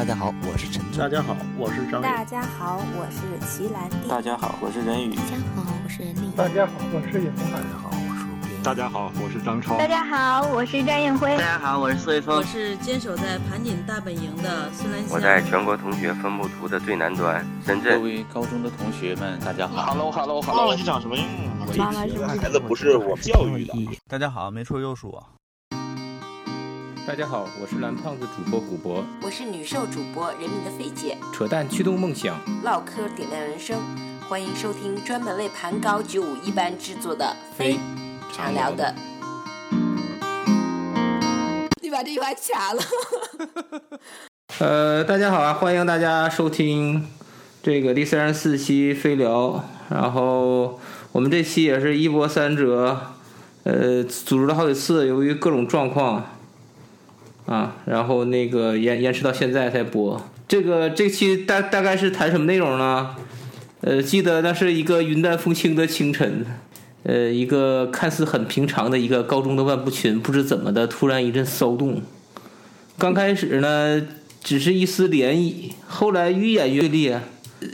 大家好，我是陈大家好，我是张大家好，我是齐兰娣。大家好，我是任宇。大家好，我是任丽。大家好，我是尹大家好，我是大家好，我是张超。大家好，我是张艳辉。大家好，我是苏卫峰。我是坚守在盘锦大本营的孙兰香。我在全国同学分布图的最南端，深圳。各位高中的同学们，大家好。Hello，Hello，Hello，你长什么样啊？孩子不是我教育的。大家好，没错又是我。大家好，我是蓝胖子主播古博，我是女兽主播人民的菲姐，扯淡驱动梦想，唠嗑点亮人生，欢迎收听专门为盘高九五一班制作的非常聊的。你把这句话卡了。呃，大家好啊，欢迎大家收听这个第三十四期飞聊，然后我们这期也是一波三折，呃，组织了好几次，由于各种状况。啊，然后那个延延迟到现在才播。这个这期大大概是谈什么内容呢？呃，记得那是一个云淡风轻的清晨，呃，一个看似很平常的一个高中的万步群，不知怎么的突然一阵骚动。刚开始呢，只是一丝涟漪，后来愈演愈烈。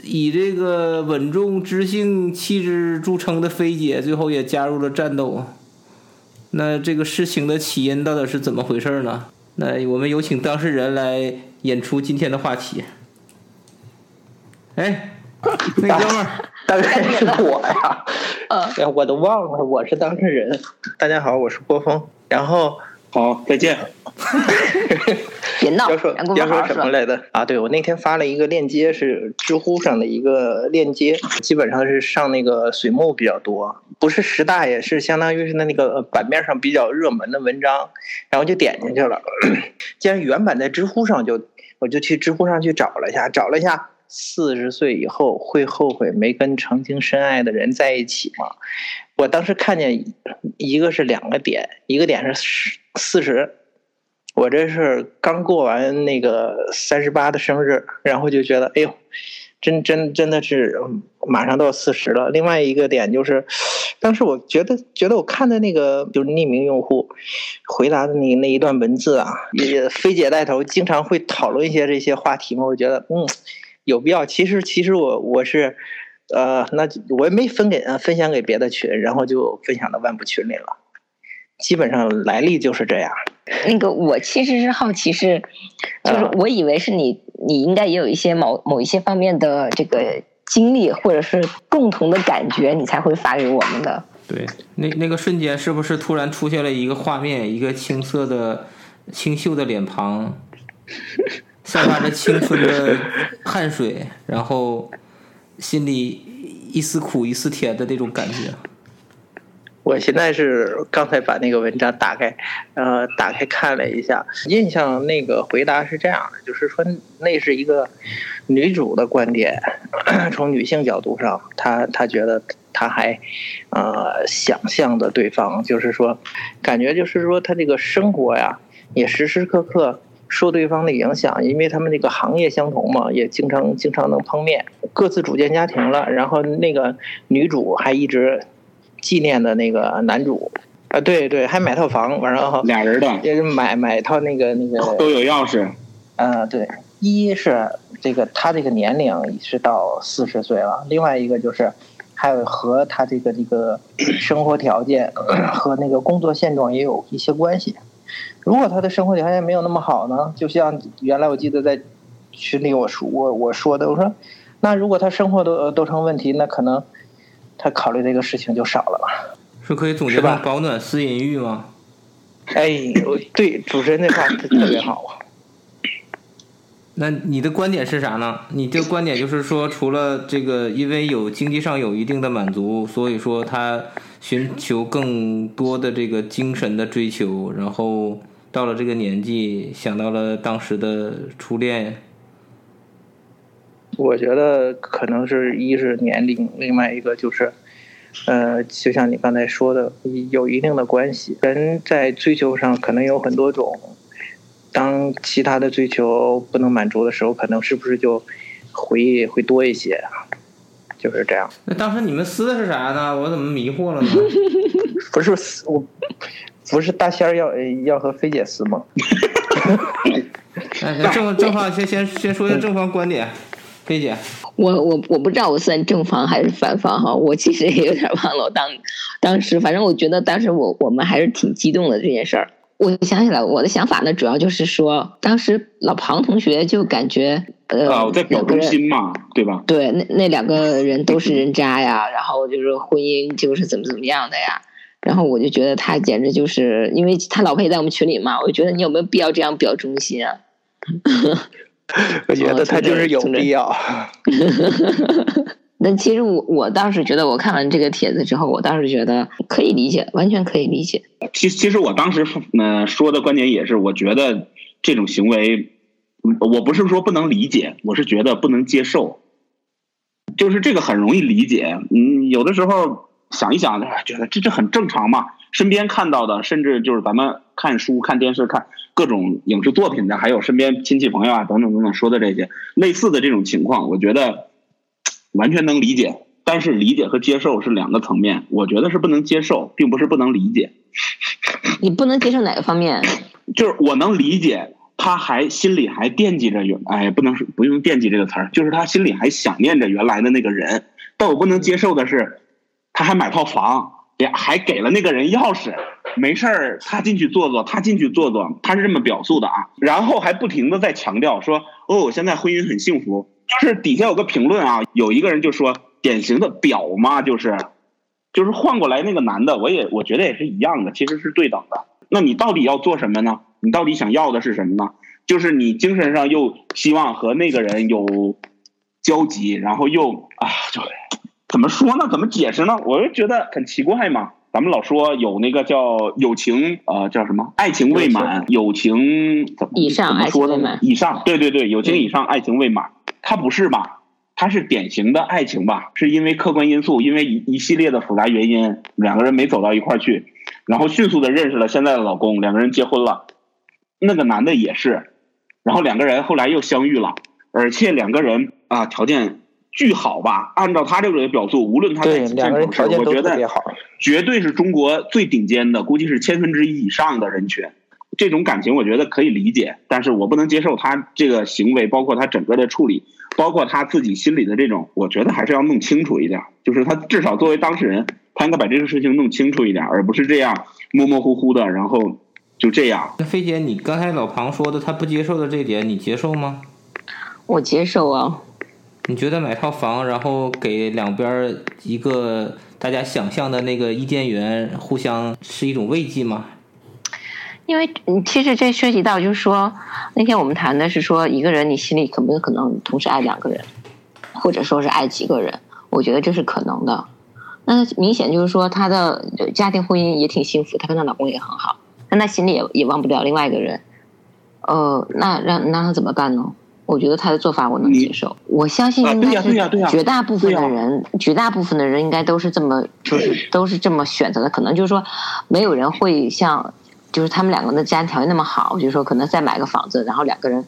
以这个稳重、知性、气质著称的菲姐，最后也加入了战斗。那这个事情的起因到底是怎么回事呢？那我们有请当事人来演出今天的话题。哎，那哥们儿，大概是我呀？哎，我都忘了，我是当事人。大家好，我是郭峰。然后，好，再见。别闹！要说要说什么来的啊？对，我那天发了一个链接，是知乎上的一个链接，基本上是上那个水木比较多，不是十大也是相当于是那那个版面上比较热门的文章，然后就点进去了。既然原版在知乎上，就我就去知乎上去找了一下，找了一下，四十岁以后会后悔没跟曾经深爱的人在一起吗？我当时看见一个是两个点，一个点是四十。我这是刚过完那个三十八的生日，然后就觉得，哎呦，真真真的是马上到四十了。另外一个点就是，当时我觉得觉得我看的那个就是匿名用户回答的那那一段文字啊，也菲姐带头经常会讨论一些这些话题嘛，我觉得嗯有必要。其实其实我我是呃，那我也没分给分享给别的群，然后就分享到万部群里了。基本上来历就是这样。那个我其实是好奇，是就是我以为是你，你应该也有一些某某一些方面的这个经历，或者是共同的感觉，你才会发给我们的。对，那那个瞬间是不是突然出现了一个画面，一个青涩的、清秀的脸庞，散发着青春的汗水，然后心里一丝苦一丝甜的那种感觉。我现在是刚才把那个文章打开，呃，打开看了一下，印象那个回答是这样的，就是说那是一个女主的观点，从女性角度上，她她觉得她还呃想象的对方，就是说感觉就是说她这个生活呀，也时时刻刻受对方的影响，因为他们那个行业相同嘛，也经常经常能碰面，各自组建家庭了，然后那个女主还一直。纪念的那个男主，啊，对对，还买套房，完了俩人的，也是买买套那个那个都有钥匙，呃，对，一是这个他这个年龄是到四十岁了，另外一个就是还有和他这个这个生活条件和那个工作现状也有一些关系。如果他的生活条件没有那么好呢，就像原来我记得在群里我说我我说的，我说那如果他生活都都成问题，那可能。他考虑这个事情就少了吧？是可以总结成保暖思淫欲吗？哎，对，主持人那话特别好啊。那你的观点是啥呢？你的观点就是说，除了这个，因为有经济上有一定的满足，所以说他寻求更多的这个精神的追求，然后到了这个年纪，想到了当时的初恋。我觉得可能是一是年龄，另外一个就是，呃，就像你刚才说的，有一定的关系。人在追求上可能有很多种，当其他的追求不能满足的时候，可能是不是就回忆会多一些啊？就是这样。那当时你们撕的是啥呢？我怎么迷惑了呢？不是撕，我不是大仙儿要要和菲姐撕吗？哎，正正方先先先说一下正方观点，菲姐。我我我不知道我算正方还是反方哈，我其实也有点忘了。我当当时反正我觉得当时我我们还是挺激动的这件事儿。我想起来，我的想法呢，主要就是说，当时老庞同学就感觉呃，啊，我在表忠心嘛，对吧？对，那那两个人都是人渣呀，然后就是婚姻就是怎么怎么样的呀，然后我就觉得他简直就是，因为他老婆也在我们群里嘛，我就觉得你有没有必要这样表忠心啊？我觉得他就是有必要。那其实我我倒是觉得，我看完这个帖子之后，我倒是觉得可以理解，完全可以理解。其其实我当时呃说的观点也是，我觉得这种行为，我不是说不能理解，我是觉得不能接受。就是这个很容易理解，嗯，有的时候想一想，觉得这这很正常嘛。身边看到的，甚至就是咱们看书、看电视、看各种影视作品的，还有身边亲戚朋友啊等等等等说的这些类似的这种情况，我觉得。完全能理解，但是理解和接受是两个层面。我觉得是不能接受，并不是不能理解。你不能接受哪个方面？就是我能理解，他还心里还惦记着原，哎，不能说不用惦记这个词儿，就是他心里还想念着原来的那个人。但我不能接受的是，他还买套房，也还给了那个人钥匙，没事儿他进去坐坐，他进去坐坐，他是这么表述的啊。然后还不停的在强调说，哦，现在婚姻很幸福。就是底下有个评论啊，有一个人就说典型的表嘛，就是，就是换过来那个男的，我也我觉得也是一样的，其实是对等的。那你到底要做什么呢？你到底想要的是什么呢？就是你精神上又希望和那个人有交集，然后又啊，就怎么说呢？怎么解释呢？我就觉得很奇怪嘛。咱们老说有那个叫友情，呃，叫什么？爱情未满，友情怎么以上？怎么说的呢？以上，对对对，友情以上，爱情未满。他不是吧？他是典型的爱情吧？是因为客观因素，因为一一系列的复杂原因，两个人没走到一块儿去，然后迅速的认识了现在的老公，两个人结婚了。那个男的也是，然后两个人后来又相遇了，而且两个人啊条件巨好吧？按照他这个表述，无论他在两个人条件都特别好，绝对是中国最顶尖的，估计是千分之一以上的人群。这种感情我觉得可以理解，但是我不能接受他这个行为，包括他整个的处理，包括他自己心里的这种，我觉得还是要弄清楚一点。就是他至少作为当事人，他应该把这个事情弄清楚一点，而不是这样模模糊糊的，然后就这样。那飞姐，你刚才老庞说的他不接受的这点，你接受吗？我接受啊。你觉得买套房，然后给两边一个大家想象的那个伊甸园，互相是一种慰藉吗？因为，其实这涉及到就是说，那天我们谈的是说，一个人你心里可不可能同时爱两个人，或者说是爱几个人？我觉得这是可能的。那明显就是说，她的家庭婚姻也挺幸福，她跟她老公也很好，但她心里也也忘不了另外一个人。呃，那让让她怎么办呢？我觉得他的做法我能接受，我相信应该是绝大部分的人，绝大部分的人应该都是这么，就是都是这么选择的。可能就是说，没有人会像。就是他们两个的家庭条件那么好，就是说可能再买个房子，然后两个人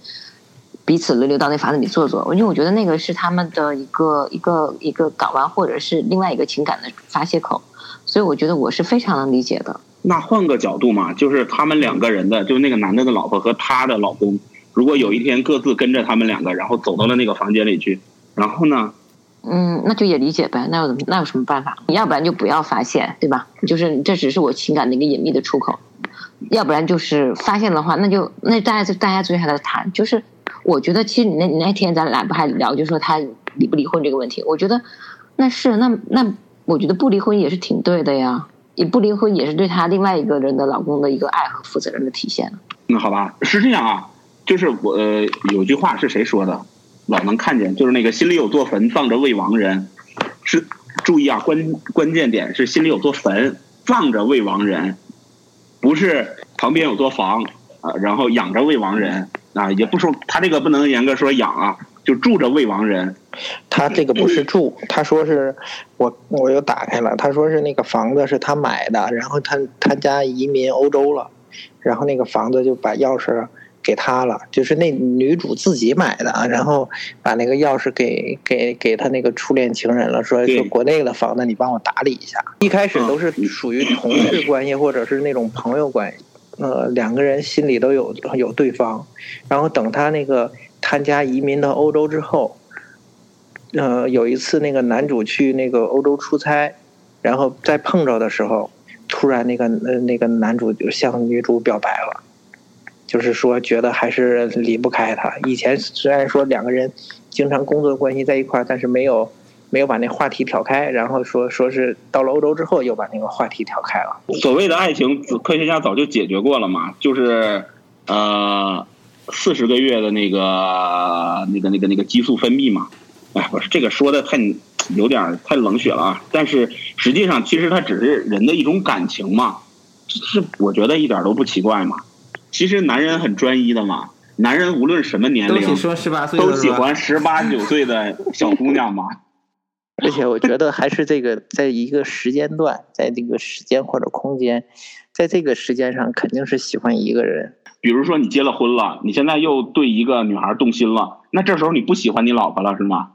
彼此轮流到那房子里坐坐。因为我觉得那个是他们的一个一个一个港湾，或者是另外一个情感的发泄口。所以我觉得我是非常能理解的。那换个角度嘛，就是他们两个人的，就是那个男的的老婆和他的老公，如果有一天各自跟着他们两个，然后走到了那个房间里去，然后呢？嗯，那就也理解呗。那有？那有什么办法？你要不然就不要发现，对吧？就是这只是我情感的一个隐秘的出口。要不然就是发现的话，那就那大家就大家坐下来谈。就是我觉得，其实你那你那天咱俩不还聊，就说他离不离婚这个问题。我觉得那是那那，我觉得不离婚也是挺对的呀。也不离婚也是对他另外一个人的老公的一个爱和负责任的体现。那好吧，是这样啊。就是我有句话是谁说的？老能看见，就是那个心里有座坟，葬着未亡人。是注意啊，关关键点是心里有座坟，葬着未亡人。不是旁边有座房啊，然后养着未亡人啊，也不说他这个不能严格说养啊，就住着未亡人。他这个不是住，他说是我我又打开了，他说是那个房子是他买的，然后他他家移民欧洲了，然后那个房子就把钥匙。给他了，就是那女主自己买的啊，然后把那个钥匙给给给他那个初恋情人了，说说国内的房子你帮我打理一下。一开始都是属于同事关系或者是那种朋友关系，呃两个人心里都有有对方，然后等他那个他家移民到欧洲之后，呃有一次那个男主去那个欧洲出差，然后在碰着的时候，突然那个呃那个男主就向女主表白了。就是说，觉得还是离不开他。以前虽然说两个人经常工作关系在一块儿，但是没有没有把那话题挑开。然后说说是到了欧洲之后，又把那个话题挑开了。所谓的爱情，科学家早就解决过了嘛，就是呃四十个月的那个那个那个那个激素分泌嘛。哎，不是这个说的太有点太冷血了啊。但是实际上，其实它只是人的一种感情嘛，这我觉得一点都不奇怪嘛。其实男人很专一的嘛，男人无论什么年龄都说十八岁都喜欢十八九岁的小姑娘嘛。而且我觉得还是这个，在一个时间段，在这个时间或者空间，在这个时间上肯定是喜欢一个人。比如说你结了婚了，你现在又对一个女孩动心了，那这时候你不喜欢你老婆了是吗？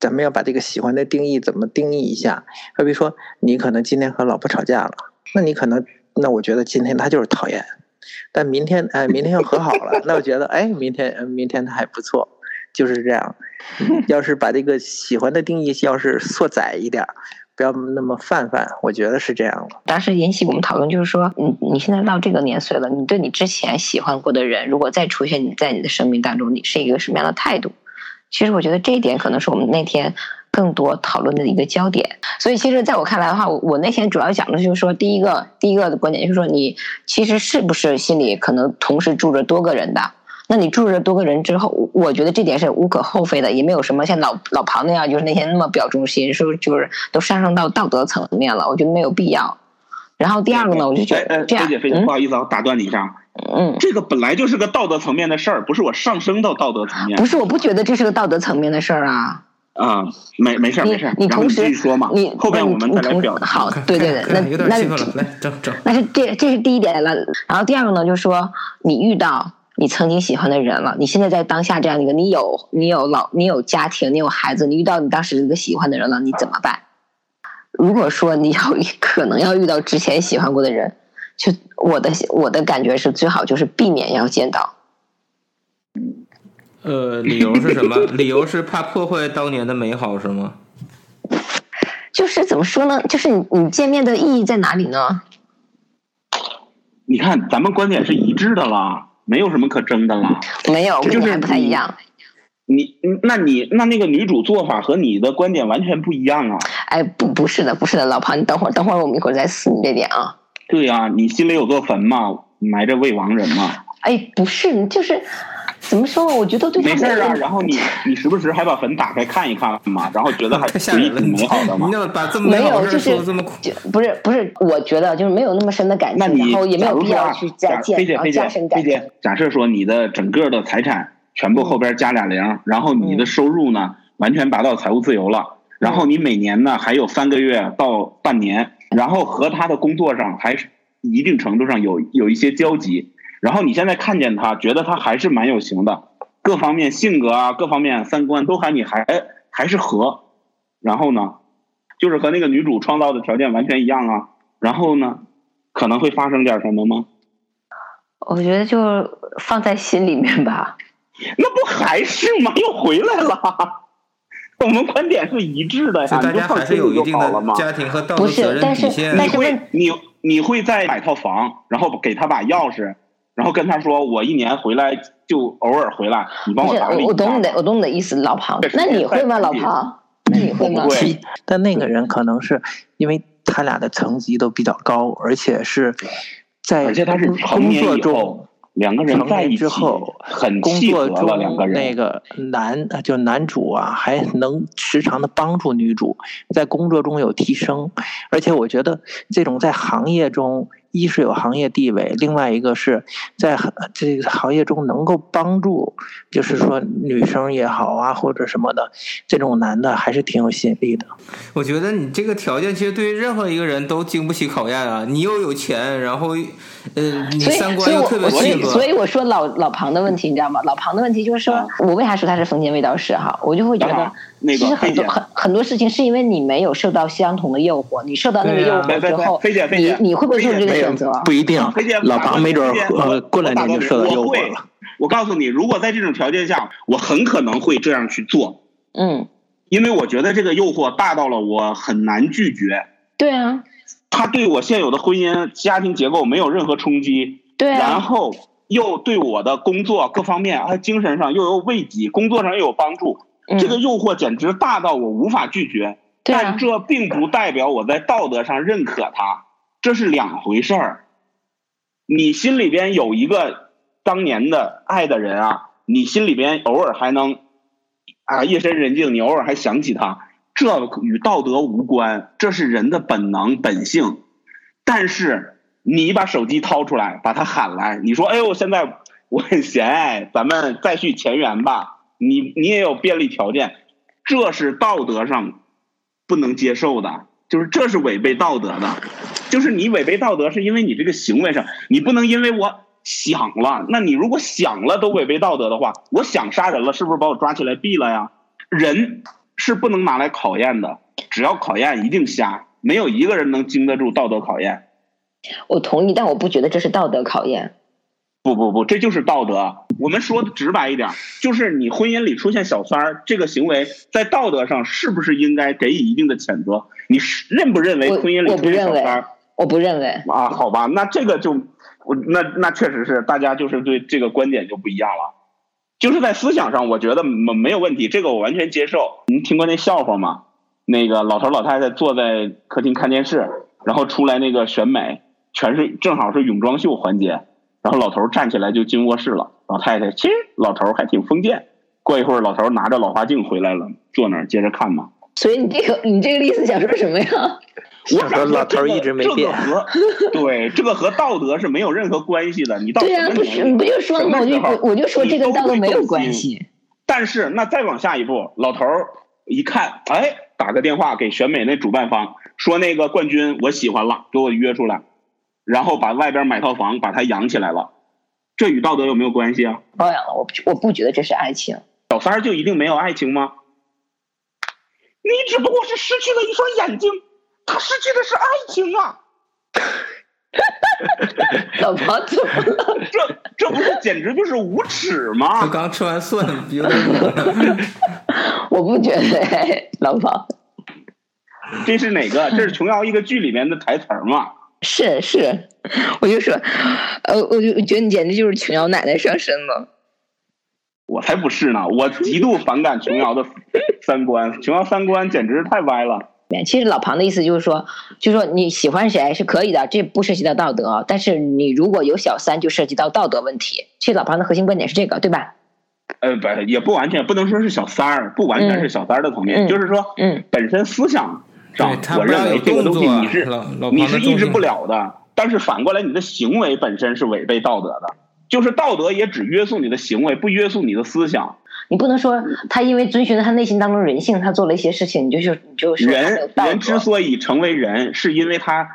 咱们要把这个喜欢的定义怎么定义一下？好比说，你可能今天和老婆吵架了，那你可能，那我觉得今天她就是讨厌。但明天哎，明天又和好了，那我觉得哎，明天明天他还不错，就是这样。要是把这个喜欢的定义要是缩窄一点，不要那么泛泛，我觉得是这样的。当时引起我们讨论就是说，你你现在到这个年岁了，你对你之前喜欢过的人，如果再出现你在你的生命当中，你是一个什么样的态度？其实我觉得这一点可能是我们那天。更多讨论的一个焦点，所以其实在我看来的话，我我那天主要讲的就是说，第一个第一个的观点就是说，你其实是不是心里可能同时住着多个人的？那你住着多个人之后，我觉得这点是无可厚非的，也没有什么像老老庞那样，就是那天那么表忠心，说就是都上升到道德层面了，我觉得没有必要。然后第二个呢，我就觉得这样，菲姐，菲姐，不好意思啊，打断你一下，嗯，这个本来就是个道德层面的事儿，不是我上升到道德层面，不是，我不觉得这是个道德层面的事儿啊。啊，没没事没事，你同时说嘛，你后边我们再来表。好，对对对，那那来走走。那是这这是第一点了，然后第二个呢，就是说你遇到你曾经喜欢的人了，你现在在当下这样一个，你有你有老你有家庭，你有孩子，你遇到你当时一个喜欢的人了，你怎么办？如果说你要可能要遇到之前喜欢过的人，就我的我的感觉是最好就是避免要见到。呃，理由是什么？理由是怕破坏当年的美好，是吗？就是怎么说呢？就是你你见面的意义在哪里呢？你看，咱们观点是一致的啦，没有什么可争的啦。没有，就是还不太一样。你，那你那那个女主做法和你的观点完全不一样啊！哎，不，不是的，不是的，老庞，你等会儿，等会儿我们一会儿再撕你这点啊。对呀，你心里有座坟嘛，埋着未亡人嘛。哎，不是，就是。怎么说？我觉得对没事啊。然后你你时不时还把坟打开看一看嘛，然后觉得还回忆挺美好的嘛。没有，就是不是不是，我觉得就是没有那么深的感情，然后也没有必要去加加加深感情。假设说你的整个的财产全部后边加俩零，然后你的收入呢完全达到财务自由了，然后你每年呢还有三个月到半年，然后和他的工作上还是一定程度上有有一些交集。然后你现在看见他，觉得他还是蛮有型的，各方面性格啊，各方面三观都还你还还是合，然后呢，就是和那个女主创造的条件完全一样啊。然后呢，可能会发生点什么吗？我觉得就放在心里面吧。那不还是吗？又回来了。我们观点是一致的呀，大家还是有一定的家庭和道德责任底线。你会你你会再买套房，然后给他把钥匙。然后跟他说，我一年回来就偶尔回来，你帮我打理。我懂你的，我懂你的意思，老庞。那你会吗，老庞？那你会吗？会 但那个人可能是因为他俩的层级都比较高，而且是在而且他是工作中。两个人在一起，很工作中两个人那个男就男主啊，还能时常的帮助女主在工作中有提升，而且我觉得这种在行业中，一是有行业地位，另外一个是在这个行业中能够帮助，就是说女生也好啊，或者什么的，这种男的还是挺有吸引力的。我觉得你这个条件其实对于任何一个人都经不起考验啊！你又有钱，然后呃，你三观又特别契合。所以我说老老庞的问题，你知道吗？老庞的问题就是说，我为啥说他是封建味道式哈？我就会觉得，其实很多很很多事情是因为你没有受到相同的诱惑，你受到那个诱惑之后，你你会不会做这个选择。不一定飞姐，老庞没准呃过两年就受到诱惑了。我告诉你，如果在这种条件下，我很可能会这样去做。嗯，因为我觉得这个诱惑大到了我很难拒绝。对啊，他对我现有的婚姻家庭结构没有任何冲击。对啊，然后又对我的工作各方面，还精神上又有慰藉，工作上又有帮助。这个诱惑简直大到我无法拒绝。但这并不代表我在道德上认可他，这是两回事儿。你心里边有一个当年的爱的人啊，你心里边偶尔还能啊夜深人静，你偶尔还想起他，这与道德无关，这是人的本能本性。但是你把手机掏出来，把他喊来，你说：“哎呦，现在我很 闲，咱们再续前缘吧。”你你也有便利条件，这是道德上。不能接受的，就是这是违背道德的，就是你违背道德，是因为你这个行为上，你不能因为我想了，那你如果想了都违背道德的话，我想杀人了，是不是把我抓起来毙了呀？人是不能拿来考验的，只要考验一定瞎，没有一个人能经得住道德考验。我同意，但我不觉得这是道德考验。不不不，这就是道德。我们说的直白一点，就是你婚姻里出现小三儿这个行为，在道德上是不是应该给予一定的谴责？你是认不认为婚姻里出现小三儿？我不认为。啊，好吧，那这个就我那那确实是大家就是对这个观点就不一样了。就是在思想上，我觉得没没有问题，这个我完全接受。您听过那笑话吗？那个老头老太太坐在客厅看电视，然后出来那个选美，全是正好是泳装秀环节。然后老头站起来就进卧室了，老太太其实老头还挺封建。过一会儿，老头拿着老花镜回来了，坐那儿接着看嘛。所以你这个你这个意思想说什么呀？我说老头一直没变。这个和 对这个和道德是没有任何关系的。你道对呀，不是不就说嘛，我就我就说这跟道德没有关系。但是那再往下一步，老头一看，哎，打个电话给选美那主办方，说那个冠军我喜欢了，给我约出来。然后把外边买套房，把他养起来了，这与道德有没有关系啊？包养了，我我不觉得这是爱情。小三儿就一定没有爱情吗？你只不过是失去了一双眼睛，他失去的是爱情啊！老婆怎么了？这这不是简直就是无耻吗？他刚吃完蒜，有点 我不觉得，老婆。这是哪个？这是琼瑶一个剧里面的台词吗？是是，我就说，呃，我就觉得你简直就是琼瑶奶奶上身了。我才不是呢！我极度反感琼瑶的三观，琼瑶三观简直是太歪了。其实老庞的意思就是说，就是说你喜欢谁是可以的，这不涉及到道德。但是你如果有小三，就涉及到道德问题。其实老庞的核心观点是这个，对吧？呃，不，也不完全，不能说是小三儿，不完全是小三儿的层面，就是说，嗯，本身思想。我认为这个东西你是你是抑制不了的，但是反过来你的行为本身是违背道德的，就是道德也只约束你的行为，不约束你的思想。你不能说他因为遵循了他内心当中人性，他做了一些事情，你就就你就人人之所以成为人，是因为他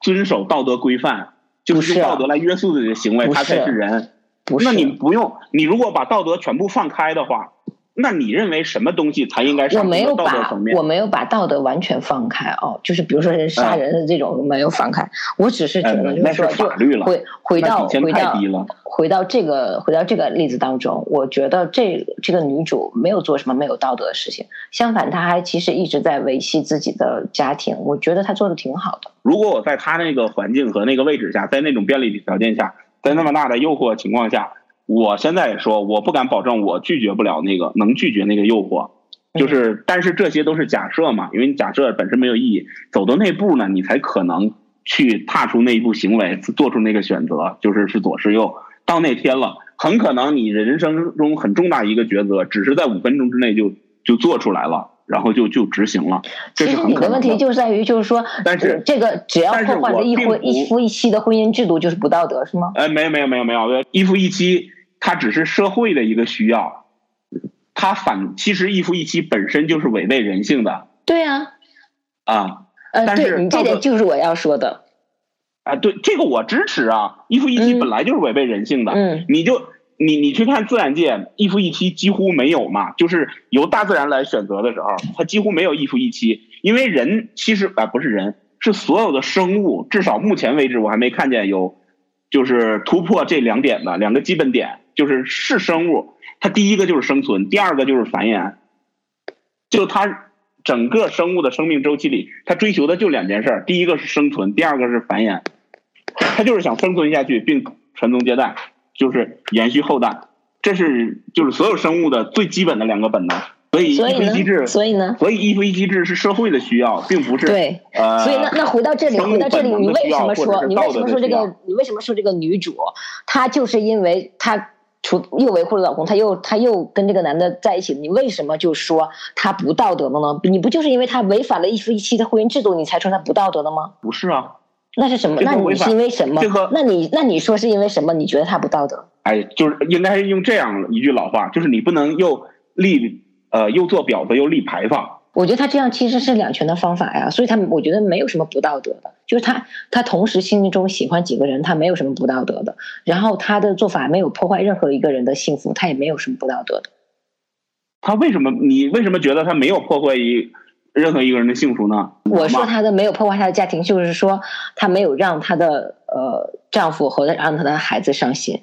遵守道德规范，就是用道德来约束自己的行为，他才是人。不是，那你不用，你如果把道德全部放开的话。那你认为什么东西才应该上道德层面？我没有把道德完全放开哦，就是比如说人杀人的这种没有放开，我只是觉得就是说，就回回到回到回到这个回到这个例子当中，我觉得这这个女主没有做什么没有道德的事情，相反，她还其实一直在维系自己的家庭，我觉得她做的挺好的。如果我在她那个环境和那个位置下，在那种便利条件下，在那么大的诱惑情况下。我现在说，我不敢保证我拒绝不了那个能拒绝那个诱惑，就是，但是这些都是假设嘛，因为你假设本身没有意义。走到那步呢，你才可能去踏出那一步行为，做出那个选择，就是是左是右。到那天了，很可能你人生中很重大一个抉择，只是在五分钟之内就就做出来了，然后就就执行了。其实你的问题就在于，就是说，但是这个只要破坏了一夫一夫一妻的婚姻制度，就是不道德，是吗？哎，没有没有没有没有，一夫一妻。它只是社会的一个需要，它反其实一夫一妻本身就是违背人性的。对啊，啊，呃，但是你这点就是我要说的。啊，对，这个我支持啊，一夫一妻本来就是违背人性的。嗯，你就你你去看自然界，一夫一妻几乎没有嘛，就是由大自然来选择的时候，它几乎没有一夫一妻，因为人其实啊不是人。是所有的生物，至少目前为止我还没看见有就是突破这两点的两个基本点，就是是生物，它第一个就是生存，第二个就是繁衍，就它整个生物的生命周期里，它追求的就两件事儿，第一个是生存，第二个是繁衍，它就是想生存下去并传宗接代，就是延续后代，这是就是所有生物的最基本的两个本能。所以所以一夫一机制，呢？所以呢？所以一夫一机制是社会的需要，并不是对。呃，所以那那回到这里，回到这里，你为什么说你为什么说这个？你为什么说这个女主，她就是因为她除又维护了老公，她又她又跟这个男的在一起，你为什么就说她不道德了呢？你不就是因为她违反了一夫一妻的婚姻制度，你才说她不道德的吗？不是啊，那是什么？那你是因为什么？这个，那你那你说是因为什么？你觉得他不道德？哎，就是应该是用这样一句老话，就是你不能又立。呃，又做婊子又立牌坊，我觉得他这样其实是两全的方法呀，所以他我觉得没有什么不道德的，就是他他同时心中喜欢几个人，他没有什么不道德的，然后他的做法没有破坏任何一个人的幸福，他也没有什么不道德的。他为什么？你为什么觉得他没有破坏一任何一个人的幸福呢？我说她的没有破坏她的家庭，就是说她没有让她的呃丈夫和让她的孩子伤心。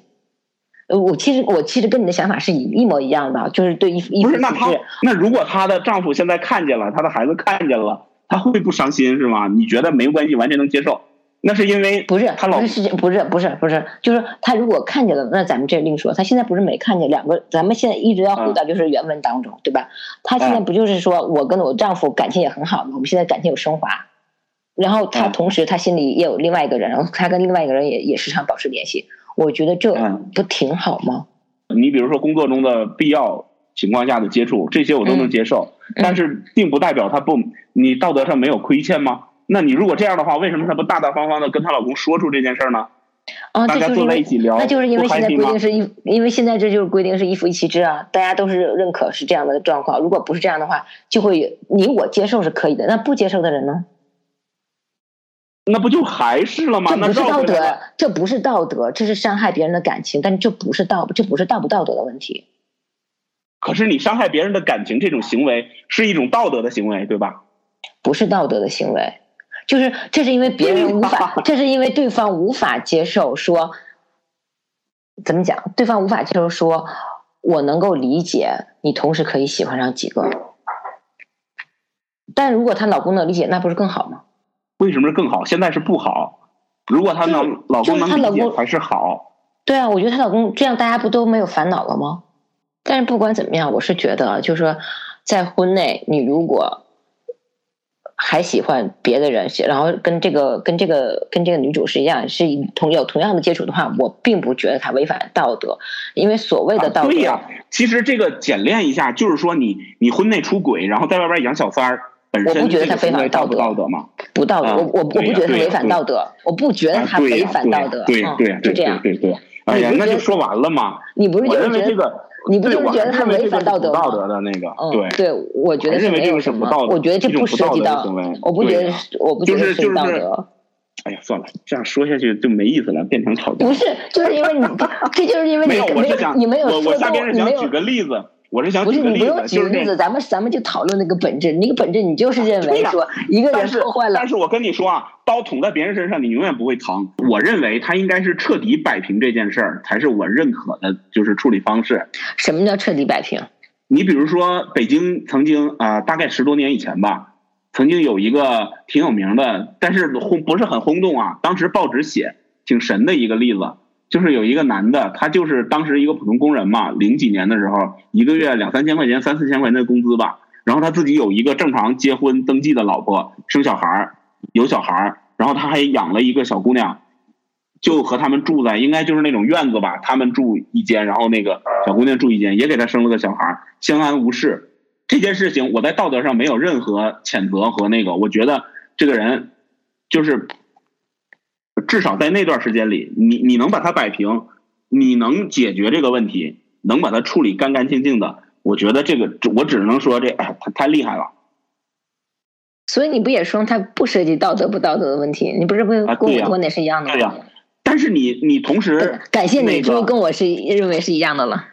呃，我其实我其实跟你的想法是一一模一样的，就是对一一不是那她那如果她的丈夫现在看见了，她的孩子看见了，她会不伤心是吗？你觉得没关系，完全能接受？那是因为不是他老不是不是不是不是，就是他如果看见了，那咱们这另说。他现在不是没看见两个，咱们现在一直要回到就是原文当中，对吧？他现在不就是说我跟我丈夫感情也很好吗？我们现在感情有升华，然后他同时他心里也有另外一个人，然后他跟另外一个人也也时常保持联系。我觉得这不挺好吗？你比如说工作中的必要情况下的接触，这些我都能接受，但是并不代表他不你道德上没有亏欠吗？那你如果这样的话，为什么她不大大方方的跟她老公说出这件事呢？啊，大家坐在一起聊，那就是因为现在规定是一，因为现在这就是规定是一夫一妻制啊，大家都是认可是这样的状况。如果不是这样的话，就会你我接受是可以的，那不接受的人呢？那不就还是了吗？这不是道德，这不是道德，这是伤害别人的感情。但是这不是道，这不是道不道德的问题。可是你伤害别人的感情这种行为是一种道德的行为，对吧？不是道德的行为，就是这是因为别人无法，这是因为对方无法接受说，怎么讲？对方无法接受说，我能够理解你同时可以喜欢上几个，但如果她老公能理解，那不是更好吗？为什么是更好？现在是不好。如果她能老公能理解，还是好。对啊，我觉得她老公这样，大家不都没有烦恼了吗？但是不管怎么样，我是觉得，就是说，在婚内，你如果还喜欢别的人，然后跟这个、跟这个、跟这个女主是一样，是同有同样的接触的话，我并不觉得他违反道德，因为所谓的道德。对呀，其实这个简练一下，就是说你你婚内出轨，然后在外边养小三儿。我不觉得他违反道德，道德吗？不道德，我我我不觉得他违反道德，我不觉得他违反道德，对对，就这样，对对。哎呀，那就说完了嘛。你不是觉得这个？你不就是觉得他违反道德？道德的那个，对对，我觉得是没有什么。我觉得这不涉及到，我不觉得，我不觉得是道德。哎呀，算了，这样说下去就没意思了，变成吵架。不是，就是因为你，这就是因为你没有，我是想，你没有我我下边是想举个例子。我是想不是你不用举例子，咱们咱们就讨论那个本质。那个本质，你就是认为说一个人破坏了。但是我跟你说啊，刀捅在别人身上，你永远不会疼。我认为他应该是彻底摆平这件事儿，才是我认可的，就是处理方式。什么叫彻底摆平？你比如说，北京曾经啊，大概十多年以前吧，曾经有一个挺有名的，但是轰不是很轰动啊，当时报纸写挺神的一个例子。就是有一个男的，他就是当时一个普通工人嘛，零几年的时候，一个月两三千块钱、三四千块钱的工资吧。然后他自己有一个正常结婚登记的老婆，生小孩儿，有小孩儿，然后他还养了一个小姑娘，就和他们住在应该就是那种院子吧，他们住一间，然后那个小姑娘住一间，也给他生了个小孩儿，相安无事。这件事情我在道德上没有任何谴责和那个，我觉得这个人就是。至少在那段时间里，你你能把它摆平，你能解决这个问题，能把它处理干干净净的，我觉得这个我只能说这哎，他太厉害了。所以你不也说他不涉及道德不道德的问题？你不是跟跟我观点是一样的吗？对呀但是你你同时感谢你，终于跟我是认为是一样的了。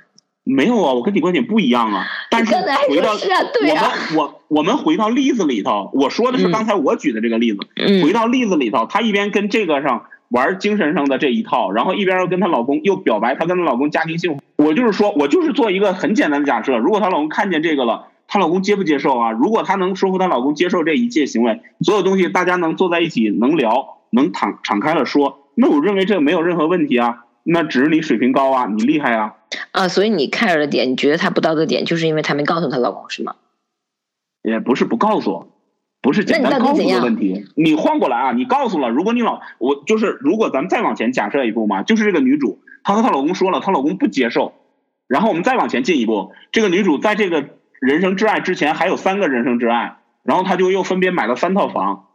没有啊，我跟你观点不一样啊。但是回到我们我我们回到例子里头，我说的是刚才我举的这个例子。嗯。回到例子里头，她一边跟这个上玩精神上的这一套，然后一边又跟她老公又表白，她跟她老公家庭幸福。我就是说，我就是做一个很简单的假设，如果她老公看见这个了，她老公接不接受啊？如果她能说服她老公接受这一切行为，所有东西大家能坐在一起，能聊，能敞敞开了说，那我认为这没有任何问题啊。那只是你水平高啊，你厉害啊！啊，所以你 care 的点，你觉得她不道德点，就是因为她没告诉她老公，是吗？也不是不告诉，不是简单告诉的问题。你换过来啊，你告诉了，如果你老我就是，如果咱们再往前假设一步嘛，就是这个女主，她和她老公说了，她老公不接受，然后我们再往前进一步，这个女主在这个人生挚爱之前还有三个人生挚爱，然后她就又分别买了三套房，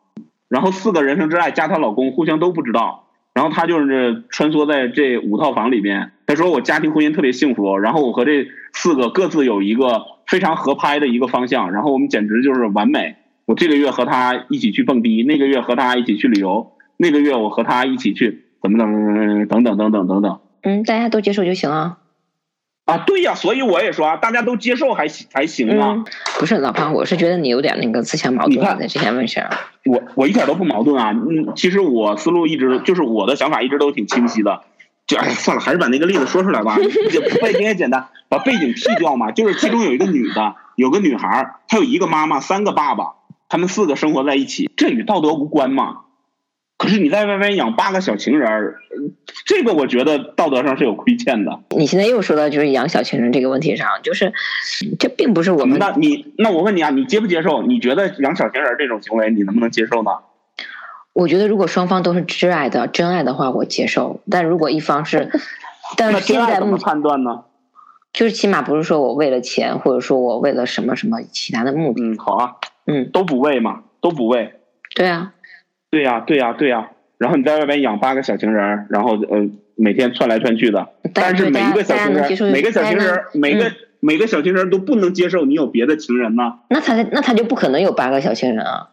然后四个人生挚爱加她老公互相都不知道。然后他就是穿梭在这五套房里面。他说我家庭婚姻特别幸福，然后我和这四个各自有一个非常合拍的一个方向，然后我们简直就是完美。我这个月和他一起去蹦迪，那个月和他一起去旅游，那个月我和他一起去怎么怎么等等等等等等。嗯，大家都接受就行啊。啊，对呀，所以我也说啊，大家都接受还行还行啊。不是老潘，我是觉得你有点那个自相矛盾在这件问题上。我我一点都不矛盾啊，嗯，其实我思路一直就是我的想法一直都挺清晰的。就哎算了，还是把那个例子说出来吧，背景也简单，把背景剃掉嘛。就是其中有一个女的，有个女孩，她有一个妈妈，三个爸爸，他们四个生活在一起，这与道德无关嘛。可是你在外面养八个小情人儿，这个我觉得道德上是有亏欠的。你现在又说到就是养小情人这个问题上，就是这并不是我们。那你那我问你啊，你接不接受？你觉得养小情人这种行为，你能不能接受呢？我觉得如果双方都是挚爱的、真爱的话，我接受。但如果一方是，但是现在怎么判断呢？就是起码不是说我为了钱，或者说我为了什么什么其他的目的。嗯，好啊，嗯，都不为嘛，都不为。对啊。对呀，对呀，对呀。然后你在外边养八个小情人，然后呃每天窜来窜去的。但是每一个小情人，每个小情人，每个每个小情人都不能接受你有别的情人呢。那他那他就不可能有八个小情人啊。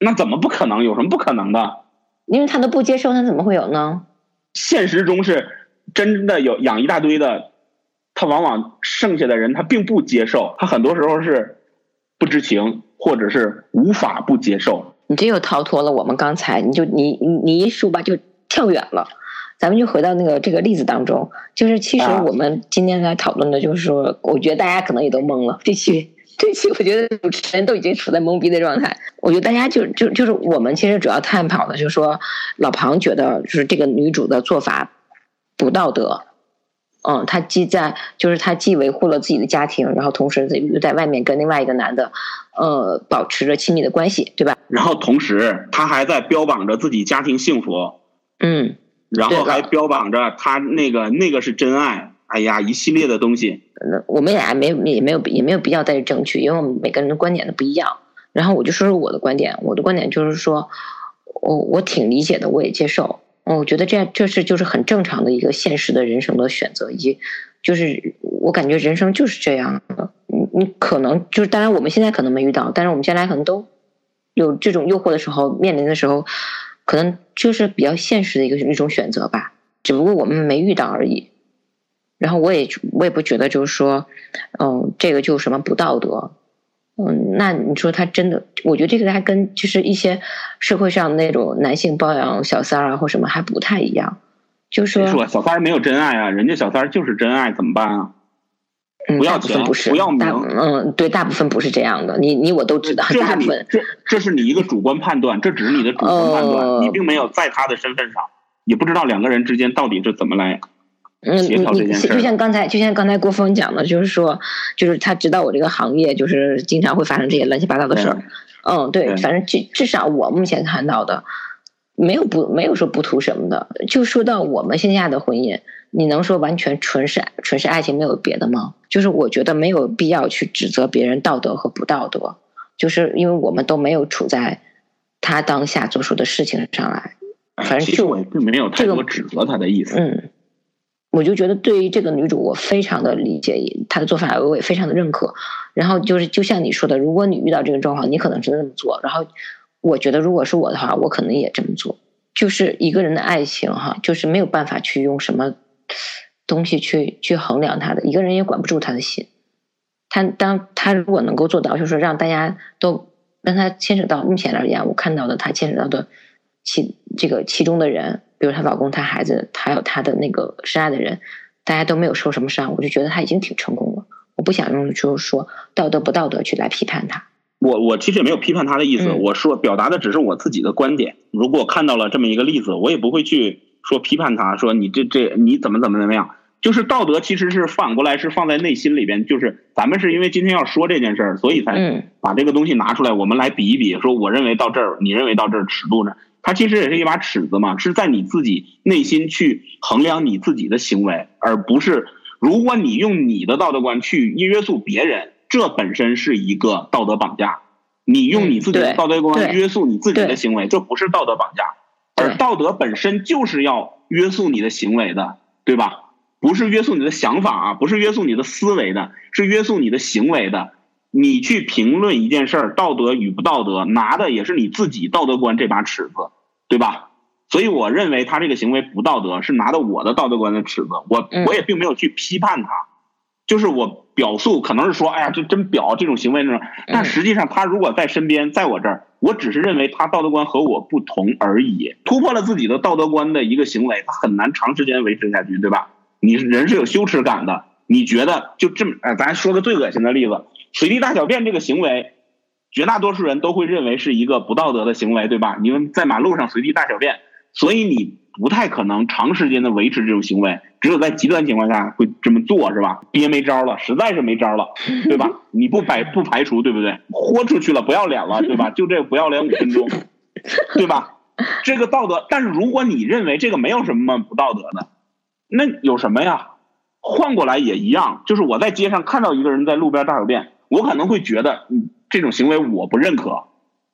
那怎么不可能？有什么不可能的？因为他都不接受，他怎么会有呢？现实中是真的有养一大堆的，他往往剩下的人他并不接受，他很多时候是不知情，或者是无法不接受。你这又逃脱了我们刚才，你就你你你一说吧，就跳远了。咱们就回到那个这个例子当中，就是其实我们今天在讨论的，就是说，我觉得大家可能也都懵了。这期 这期，我觉得主持人都已经处在懵逼的状态。我觉得大家就就就是我们其实主要探讨的，就是说，老庞觉得就是这个女主的做法不道德。嗯，她既在就是她既维护了自己的家庭，然后同时又在外面跟另外一个男的。呃，保持着亲密的关系，对吧？然后同时，他还在标榜着自己家庭幸福，嗯，然后还标榜着他那个那个是真爱，哎呀，一系列的东西。那我们俩没也没有也没有必要再去争取，因为我们每个人的观点都不一样。然后我就说说我的观点，我的观点就是说，我我挺理解的，我也接受。我觉得这样这是就是很正常的一个现实的人生的选择，以及就是我感觉人生就是这样的。你你可能就是，当然我们现在可能没遇到，但是我们将来可能都有这种诱惑的时候，面临的时候，可能就是比较现实的一个一种选择吧。只不过我们没遇到而已。然后我也我也不觉得就是说，嗯，这个就什么不道德。嗯，那你说他真的？我觉得这个还跟就是一些社会上那种男性包养小三儿啊或什么还不太一样。就是说小三儿没有真爱啊，人家小三儿就是真爱，怎么办啊？不要钱，不是不要名，嗯，对，大部分不是这样的。你你我都知道，大部分这这是你一个主观判断，这只是你的主观判断，你并没有在他的身份上，也不知道两个人之间到底是怎么来协调这件事。就像刚才，就像刚才郭峰讲的，就是说，就是他知道我这个行业就是经常会发生这些乱七八糟的事儿。嗯，对，反正至至少我目前看到的，没有不没有说不图什么的。就说到我们线下的婚姻。你能说完全纯是纯是爱情没有别的吗？就是我觉得没有必要去指责别人道德和不道德，就是因为我们都没有处在他当下做出的事情上来。反正就我并没有太多指责他的意思。嗯，我就觉得对于这个女主，我非常的理解她的做法，我也非常的认可。然后就是就像你说的，如果你遇到这个状况，你可能是这么做。然后我觉得如果是我的话，我可能也这么做。就是一个人的爱情哈，就是没有办法去用什么。东西去去衡量他的。一个人也管不住他的心。他当他如果能够做到，就是让大家都让他牵扯到目前而言，我看到的他牵扯到的其这个其中的人，比如她老公、她孩子，还有她的那个深爱的人，大家都没有受什么伤，我就觉得她已经挺成功了。我不想用就是说道德不道德去来批判她。我我其实也没有批判她的意思，我说表达的只是我自己的观点。如果看到了这么一个例子，我也不会去说批判她，说你这这你怎么怎么怎么样。就是道德其实是反过来是放在内心里边，就是咱们是因为今天要说这件事儿，所以才把这个东西拿出来，我们来比一比，说我认为到这儿，你认为到这儿尺度呢？它其实也是一把尺子嘛，是在你自己内心去衡量你自己的行为，而不是如果你用你的道德观去约束别人。这本身是一个道德绑架，你用你自己的道德观约束你自己的行为，这不是道德绑架，而道德本身就是要约束你的行为的，对吧？不是约束你的想法啊，不是约束你的思维的，是约束你的行为的。你去评论一件事儿道德与不道德，拿的也是你自己道德观这把尺子，对吧？所以我认为他这个行为不道德，是拿的我的道德观的尺子，我我也并没有去批判他。就是我表述可能是说，哎呀，这真表这种行为那种，但实际上他如果在身边，在我这儿，我只是认为他道德观和我不同而已。突破了自己的道德观的一个行为，他很难长时间维持下去，对吧？你人是有羞耻感的，你觉得就这么，哎，咱说个最恶心的例子，随地大小便这个行为，绝大多数人都会认为是一个不道德的行为，对吧？你们在马路上随地大小便，所以你不太可能长时间的维持这种行为。只有在极端情况下会这么做，是吧？憋没招了，实在是没招了，对吧？你不排不排除，对不对？豁出去了，不要脸了，对吧？就这不要脸五分钟，对吧？这个道德，但是如果你认为这个没有什么不道德的，那有什么呀？换过来也一样，就是我在街上看到一个人在路边大小便，我可能会觉得，嗯，这种行为我不认可，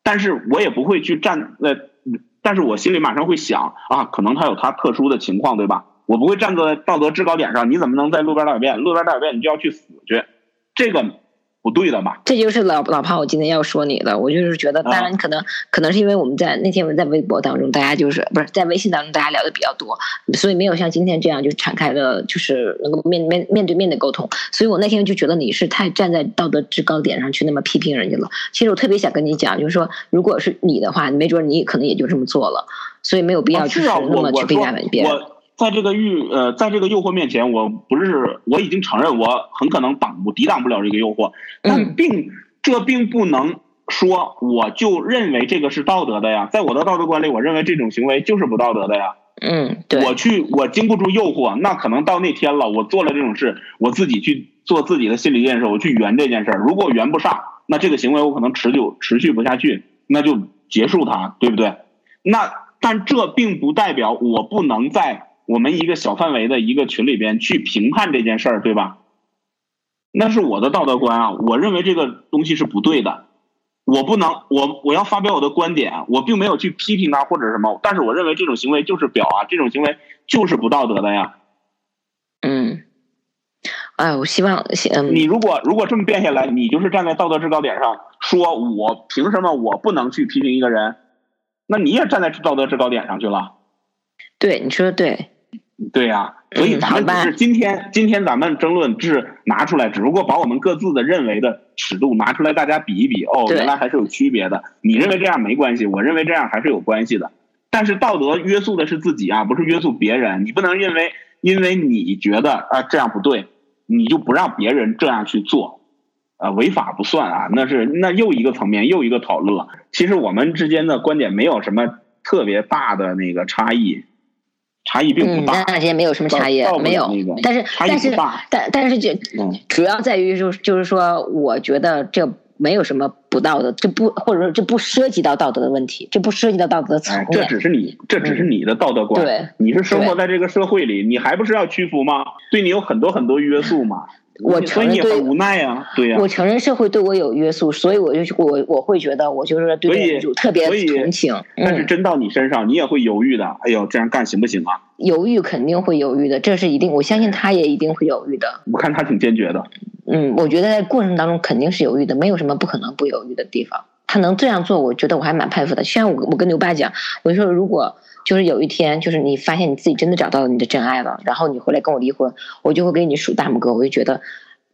但是我也不会去站呃，但是我心里马上会想啊，可能他有他特殊的情况，对吧？我不会站在道德制高点上，你怎么能在路边大小便？路边大小便，你就要去死去，这个。不对的嘛？这就是老老胖，我今天要说你的。我就是觉得，当然可能可能是因为我们在那天我们在微博当中，大家就是不是在微信当中，大家聊的比较多，所以没有像今天这样就敞开的，就是能够面面面对面的沟通。所以我那天就觉得你是太站在道德制高点上去那么批评人家了。其实我特别想跟你讲，就是说，如果是你的话，没准你可能也就这么做了。所以没有必要就是那么去批判别人。在这个欲呃，在这个诱惑面前，我不是我已经承认我很可能挡不抵挡不了这个诱惑，但并这并不能说我就认为这个是道德的呀，在我的道德观里，我认为这种行为就是不道德的呀。嗯，对。我去，我经不住诱惑，那可能到那天了，我做了这种事，我自己去做自己的心理建设，我去圆这件事儿。如果圆不上，那这个行为我可能持久持续不下去，那就结束它，对不对？那但这并不代表我不能在。我们一个小范围的一个群里边去评判这件事儿，对吧？那是我的道德观啊，我认为这个东西是不对的，我不能，我我要发表我的观点，我并没有去批评他或者什么，但是我认为这种行为就是表啊，这种行为就是不道德的呀。嗯，哎，我希望，嗯，你如果如果这么变下来，你就是站在道德制高点上，说我凭什么我不能去批评一个人？那你也站在道德制高点上去了。对，你说的对。对呀，所以咱们只是今天今天咱们争论是拿出来，只不过把我们各自的认为的尺度拿出来，大家比一比。哦，原来还是有区别的。你认为这样没关系，我认为这样还是有关系的。但是道德约束的是自己啊，不是约束别人。你不能认为因为你觉得啊这样不对，你就不让别人这样去做，啊违法不算啊，那是那又一个层面又一个讨论了。其实我们之间的观点没有什么特别大的那个差异。差异并不大，嗯，那些没有什么差异，没有。但是，但是，但但是就主要在于，就是就是说，我觉得这没有什么不道德，这不或者说这不涉及到道德的问题，这不涉及到道德层面。这只是你，这只是你的道德观。对，你是生活在这个社会里，你还不是要屈服吗？对你有很多很多约束嘛。我承认对无奈呀，对呀。我承认社会对我有约束，所以我就我我会觉得我就是对主特别同情。但是真到你身上，你也会犹豫的。哎呦，这样干行不行啊？犹豫肯定会犹豫的，这是一定。我相信他也一定会犹豫的。我看他挺坚决的。嗯，我觉得在过程当中肯定是犹豫的，没有什么不可能不犹豫的地方。他能这样做，我觉得我还蛮佩服的。虽然我我跟牛爸讲，我就说如果就是有一天，就是你发现你自己真的找到了你的真爱了，然后你回来跟我离婚，我就会给你数大拇哥，我就觉得。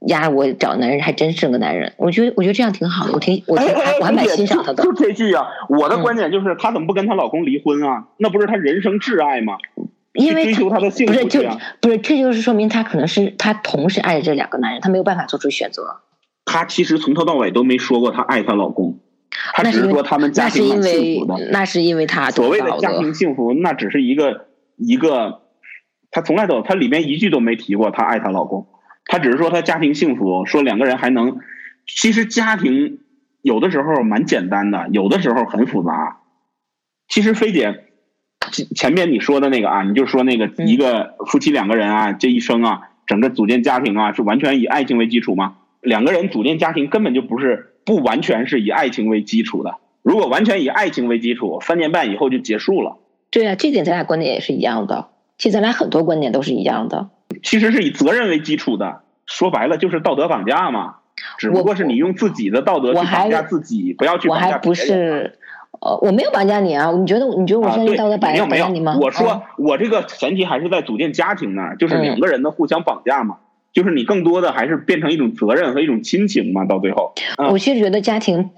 呀，我找男人还真是个男人，我觉得我觉得这样挺好的，我挺我挺我还蛮欣赏他的。就这句啊，我的观点就是，她怎么不跟她老公离婚啊？那不是她人生挚爱吗？因为追求她的幸福不是就不是，这就是说明她可能是她同时爱着这两个男人，她没有办法做出选择。她其实从头到尾都没说过她爱她老公，她只是说他们家庭蛮幸福的。那是因为他所谓的家庭幸福，那只是一个一个，他从来都他里面一句都没提过她爱她老公。他只是说他家庭幸福，说两个人还能，其实家庭有的时候蛮简单的，有的时候很复杂。其实菲姐前前面你说的那个啊，你就说那个一个夫妻两个人啊，这一生啊，整个组建家庭啊，是完全以爱情为基础吗？两个人组建家庭根本就不是不完全是以爱情为基础的。如果完全以爱情为基础，三年半以后就结束了。对啊，这点咱俩观点也是一样的。其实咱俩很多观点都是一样的。其实是以责任为基础的，说白了就是道德绑架嘛。只不过是你用自己的道德去绑架自己，不要去绑架别人。我还不是，呃，我没有绑架你啊。你觉得你觉得我现在道德绑架你吗？我说我这个前提还是在组建家庭那儿，就是两个人的互相绑架嘛。就是你更多的还是变成一种责任和一种亲情嘛。到最后，我其实觉得家庭，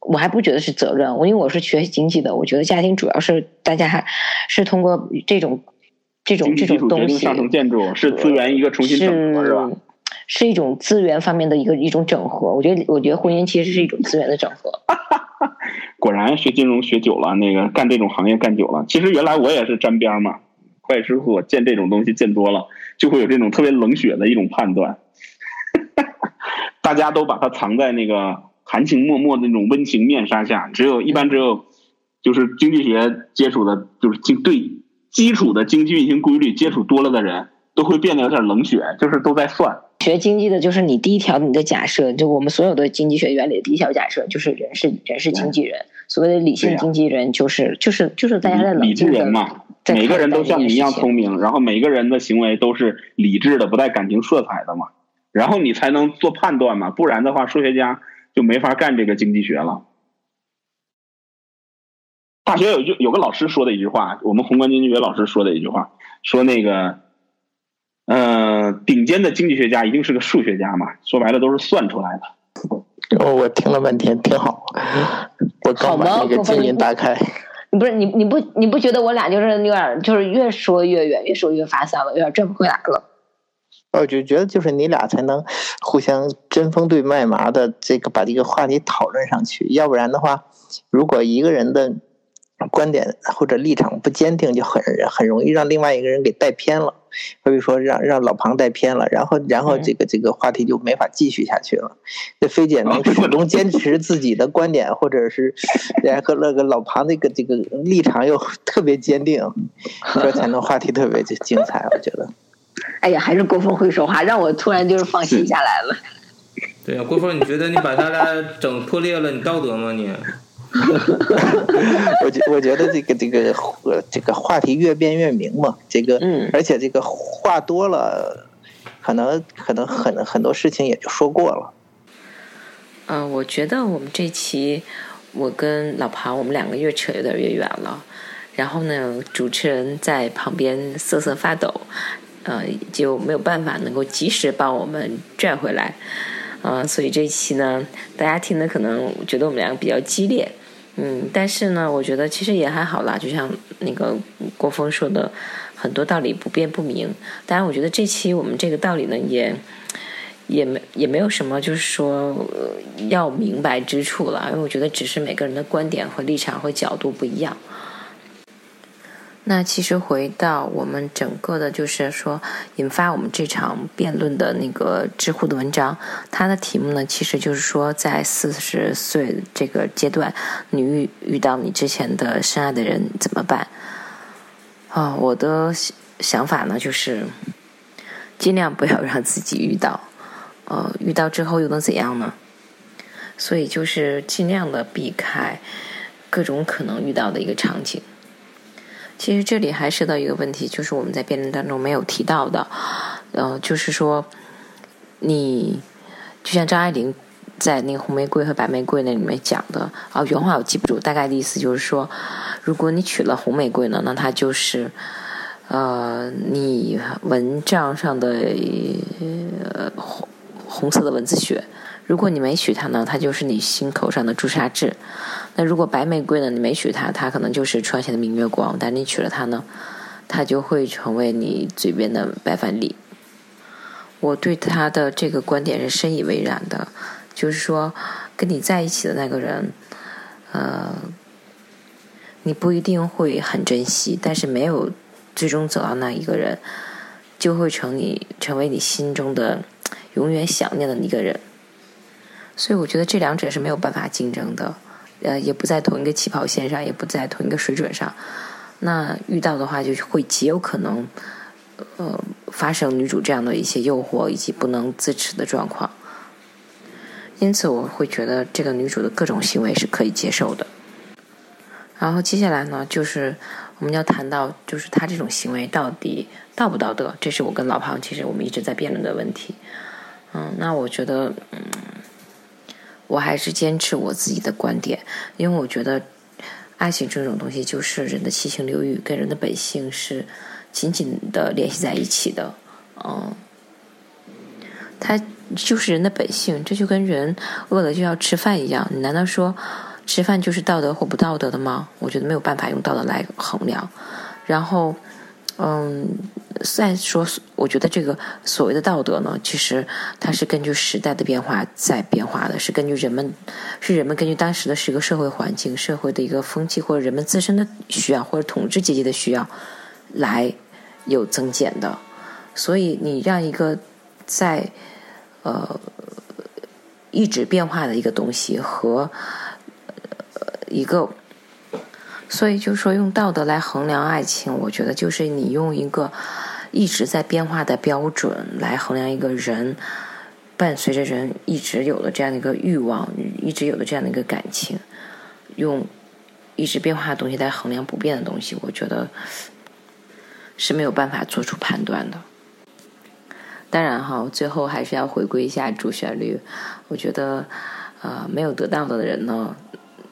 我还不觉得是责任。我因为我是学经济的，我觉得家庭主要是大家还是通过这种。这种这种东西，上层建筑是资源一个重新整合，是吧？是一种资源方面的一个一种整合。我觉得，我觉得婚姻其实是一种资源的整合。果然学金融学久了，那个干这种行业干久了。其实原来我也是沾边嘛，会计师傅见这种东西见多了，就会有这种特别冷血的一种判断。大家都把它藏在那个含情脉脉的那种温情面纱下，只有一般只有就是经济学接触的，就是经对。基础的经济运行规律接触多了的人，都会变得有点冷血，就是都在算。学经济的，就是你第一条你的假设，就我们所有的经济学原理的第一条假设，就是人是人是经纪人。所谓的理性经纪人，就是就是就是大家在理智人嘛，每个人都像你一样聪明，然后每个人的行为都是理智的，不带感情色彩的嘛，然后你才能做判断嘛，不然的话，数学家就没法干这个经济学了。大学有句有个老师说的一句话，我们宏观经济学老师说的一句话，说那个，呃，顶尖的经济学家一定是个数学家嘛，说白了都是算出来的。哦，我听了半天，挺好。我刚把那个静音打开。不是你，你不你不觉得我俩就是有点就是越说越远，越说越发散了，有点转不回来了。我就觉得就是你俩才能互相针锋对麦芒的这个把这个话题讨论上去，要不然的话，如果一个人的。观点或者立场不坚定，就很很容易让另外一个人给带偏了。所以说，让让老庞带偏了，然后然后这个这个话题就没法继续下去了。这菲姐能始终坚持自己的观点，或者是 然后那个老庞那个这个立场又 特别坚定，这才能话题特别精彩。我觉得。哎呀，还是郭峰会说话，让我突然就是放心下来了。对呀，郭峰，你觉得你把他俩整破裂了，你道德吗你？我觉我觉得这个这个这个话题越变越明嘛，这个，而且这个话多了，可能可能很很多事情也就说过了。嗯，我觉得我们这期我跟老庞我们两个越扯有点越远了，然后呢，主持人在旁边瑟瑟发抖，呃，就没有办法能够及时帮我们拽回来，啊，所以这一期呢，大家听的可能觉得我们两个比较激烈。嗯，但是呢，我觉得其实也还好啦。就像那个郭峰说的，很多道理不辩不明。当然，我觉得这期我们这个道理呢，也也没也没有什么就是说要明白之处了。因为我觉得只是每个人的观点和立场和角度不一样。那其实回到我们整个的，就是说引发我们这场辩论的那个知乎的文章，它的题目呢，其实就是说在四十岁这个阶段，你遇遇到你之前的深爱的人怎么办？啊，我的想法呢，就是尽量不要让自己遇到，呃，遇到之后又能怎样呢？所以就是尽量的避开各种可能遇到的一个场景。其实这里还涉及到一个问题，就是我们在辩论当中没有提到的，呃，就是说，你就像张爱玲在那个红玫瑰和白玫瑰那里面讲的啊，原话我记不住，大概的意思就是说，如果你娶了红玫瑰呢，那它就是呃你蚊帐上的呃红红色的蚊子血；如果你没娶她呢，它就是你心口上的朱砂痣。那如果白玫瑰呢，你没娶她，她可能就是窗前的明月光；但你娶了她呢，她就会成为你嘴边的白饭粒。我对他的这个观点是深以为然的，就是说，跟你在一起的那个人，呃，你不一定会很珍惜，但是没有最终走到那一个人，就会成你成为你心中的永远想念的一个人。所以我觉得这两者是没有办法竞争的，呃，也不在同一个起跑线上，也不在同一个水准上。那遇到的话，就会极有可能。呃，发生女主这样的一些诱惑以及不能自持的状况，因此我会觉得这个女主的各种行为是可以接受的。然后接下来呢，就是我们要谈到，就是她这种行为到底道不道德？这是我跟老庞其实我们一直在辩论的问题。嗯，那我觉得，嗯，我还是坚持我自己的观点，因为我觉得爱情这种东西就是人的七情六欲跟人的本性是。紧紧的联系在一起的，嗯，它就是人的本性，这就跟人饿了就要吃饭一样。你难道说吃饭就是道德或不道德的吗？我觉得没有办法用道德来衡量。然后，嗯，再说，我觉得这个所谓的道德呢，其实它是根据时代的变化在变化的，是根据人们，是人们根据当时的是一个社会环境、社会的一个风气或者人们自身的需要或者统治阶级的需要来。有增减的，所以你让一个在呃一直变化的一个东西和呃一个，所以就是说用道德来衡量爱情，我觉得就是你用一个一直在变化的标准来衡量一个人伴随着人一直有的这样的一个欲望，一直有的这样的一个感情，用一直变化的东西来衡量不变的东西，我觉得。是没有办法做出判断的。当然哈，最后还是要回归一下主旋律。我觉得，呃，没有得到的人呢，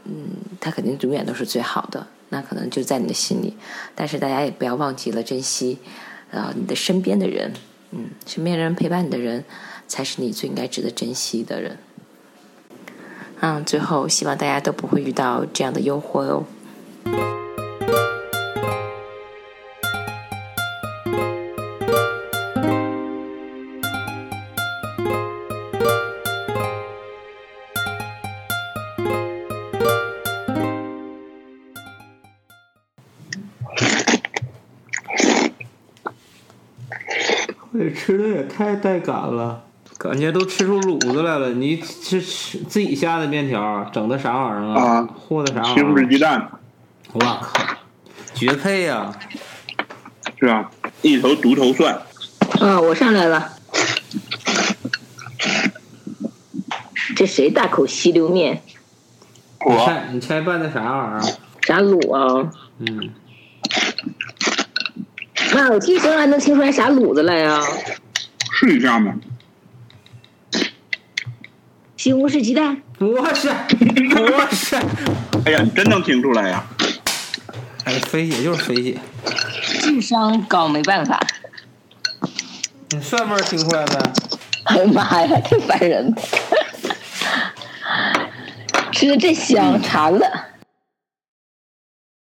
嗯，他肯定永远都是最好的。那可能就在你的心里。但是大家也不要忘记了珍惜，呃，你的身边的人，嗯，身边人陪伴你的人，才是你最应该值得珍惜的人。嗯，最后希望大家都不会遇到这样的诱惑哟。太带感了，感觉都吃出卤子来了。你吃吃自己下的面条，整的啥玩意儿啊？和的啥玩意儿？西红柿鸡蛋。我靠，绝配呀！是啊，一头独头蒜。啊，我上来了。这谁大口吸溜面？我。你猜拌的啥玩意儿？啥卤啊？嗯。妈，我听声还能听出来啥卤子来呀？试一下吗？西红柿鸡蛋。不是，不是。哎呀，你真能听出来呀！哎，飞姐就是飞姐。智商高没办法。你蒜味听出来呗？哎呀妈呀，太烦人了！吃的这香，馋了。